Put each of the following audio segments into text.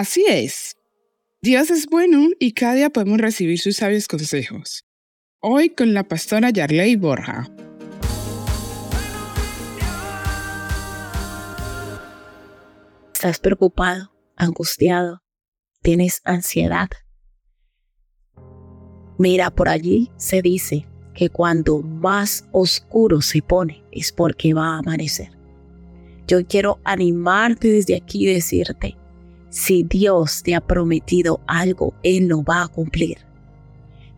Así es. Dios es bueno y cada día podemos recibir sus sabios consejos. Hoy con la pastora Yarley Borja. ¿Estás preocupado, angustiado? ¿Tienes ansiedad? Mira, por allí se dice que cuando más oscuro se pone es porque va a amanecer. Yo quiero animarte desde aquí y decirte, si Dios te ha prometido algo, Él lo va a cumplir.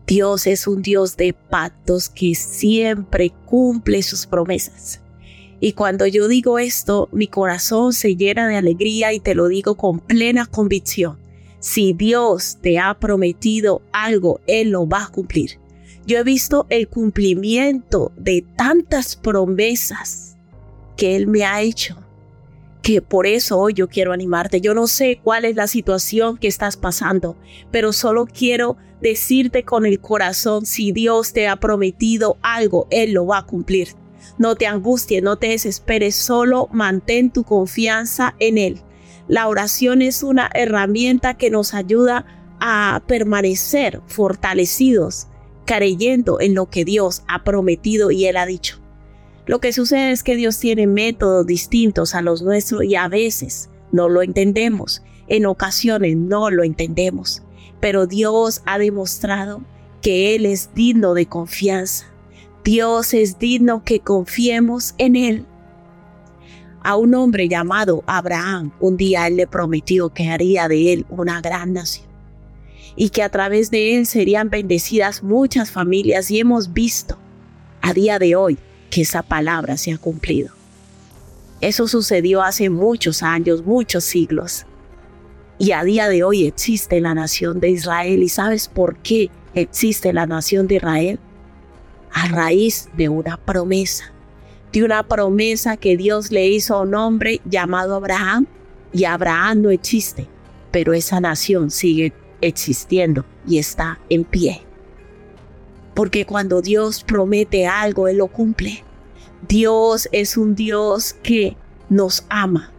Dios es un Dios de pactos que siempre cumple sus promesas. Y cuando yo digo esto, mi corazón se llena de alegría y te lo digo con plena convicción. Si Dios te ha prometido algo, Él lo va a cumplir. Yo he visto el cumplimiento de tantas promesas que Él me ha hecho, que por eso hoy yo quiero animarte. Yo no sé cuál es la situación que estás pasando, pero solo quiero decirte con el corazón, si Dios te ha prometido algo, Él lo va a cumplir. No te angusties, no te desesperes, solo mantén tu confianza en Él. La oración es una herramienta que nos ayuda a permanecer fortalecidos, creyendo en lo que Dios ha prometido y Él ha dicho. Lo que sucede es que Dios tiene métodos distintos a los nuestros y a veces no lo entendemos, en ocasiones no lo entendemos, pero Dios ha demostrado que Él es digno de confianza Dios es digno que confiemos en Él. A un hombre llamado Abraham, un día Él le prometió que haría de él una gran nación y que a través de él serían bendecidas muchas familias y hemos visto a día de hoy que esa palabra se ha cumplido. Eso sucedió hace muchos años, muchos siglos. Y a día de hoy existe la nación de Israel. ¿Y sabes por qué existe la nación de Israel? a raíz de una promesa, de una promesa que Dios le hizo a un hombre llamado Abraham y Abraham no existe, pero esa nación sigue existiendo y está en pie. Porque cuando Dios promete algo, Él lo cumple. Dios es un Dios que nos ama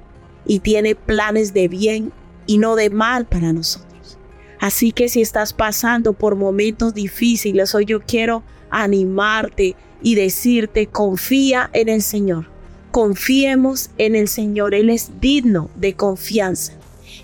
y tiene planes de bien y no de mal para nosotros. Así que si estás pasando por momentos difíciles, hoy yo quiero animarte y decirte, confía en el Señor. Confiemos en el Señor. Él es digno de confianza.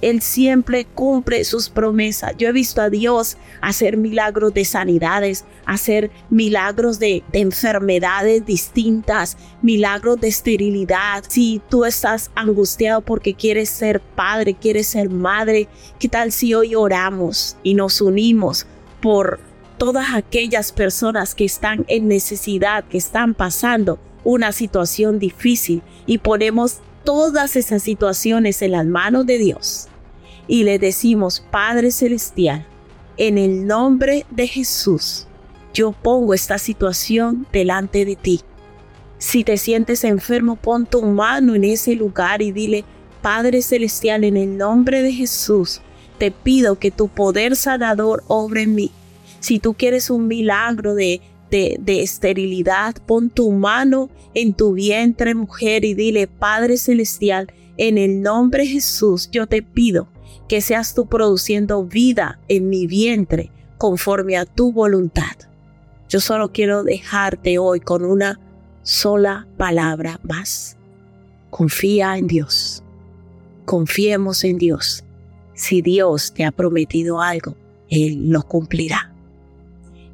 Él siempre cumple sus promesas. Yo he visto a Dios hacer milagros de sanidades, hacer milagros de, de, enfermedades distintas, milagros de esterilidad. Si tú estás angustiado porque quieres ser padre, quieres ser madre, ¿qué tal si hoy oramos y nos unimos por todas aquellas personas que están en necesidad, que están pasando una situación difícil y ponemos todas esas situaciones en las manos de Dios y le decimos, Padre Celestial, en el nombre de Jesús, yo pongo esta situación delante de ti. Si te sientes enfermo, pon tu mano en ese lugar y dile, Padre Celestial, en el nombre de Jesús, te pido que tu poder sanador obre en mí si tú quieres un milagro de, de, esterilidad, pon tu mano en tu vientre, mujer, y dile, Padre Celestial, en el nombre de Jesús, yo te pido que seas tú produciendo vida en mi vientre conforme a tu voluntad. Yo solo quiero dejarte hoy con una sola palabra más. Confía en Dios. Confiemos en Dios. Si Dios te ha prometido algo, Él lo cumplirá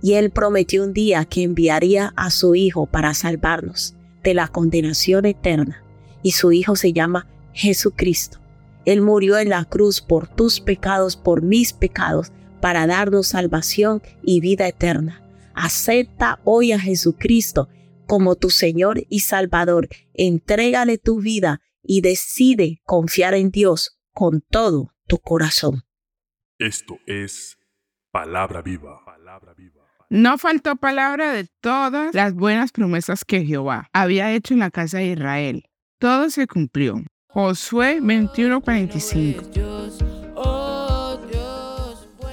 y Él prometió un día que enviaría a su Hijo para salvarnos de la condenación eterna, y su Hijo se llama Jesucristo. Él murió en la cruz por tus pecados, por mis pecados, para darnos salvación y vida eterna. Acepta hoy a Jesucristo como tu Señor y Salvador. Entrégale tu vida y decide confiar en Dios con todo tu corazón. Esto es palabra viva. Palabra viva. No faltó palabra de todas las buenas promesas que Jehová había hecho en la casa de Israel. Todo se cumplió. Josué 21:45.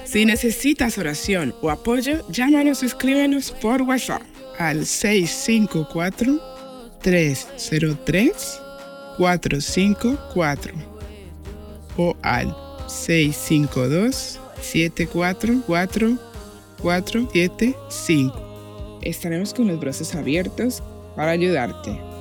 Si necesitas oración o apoyo, llámanos o escríbenos por WhatsApp al 654-303-454 o al 652-744-475. Estaremos con los brazos abiertos para ayudarte.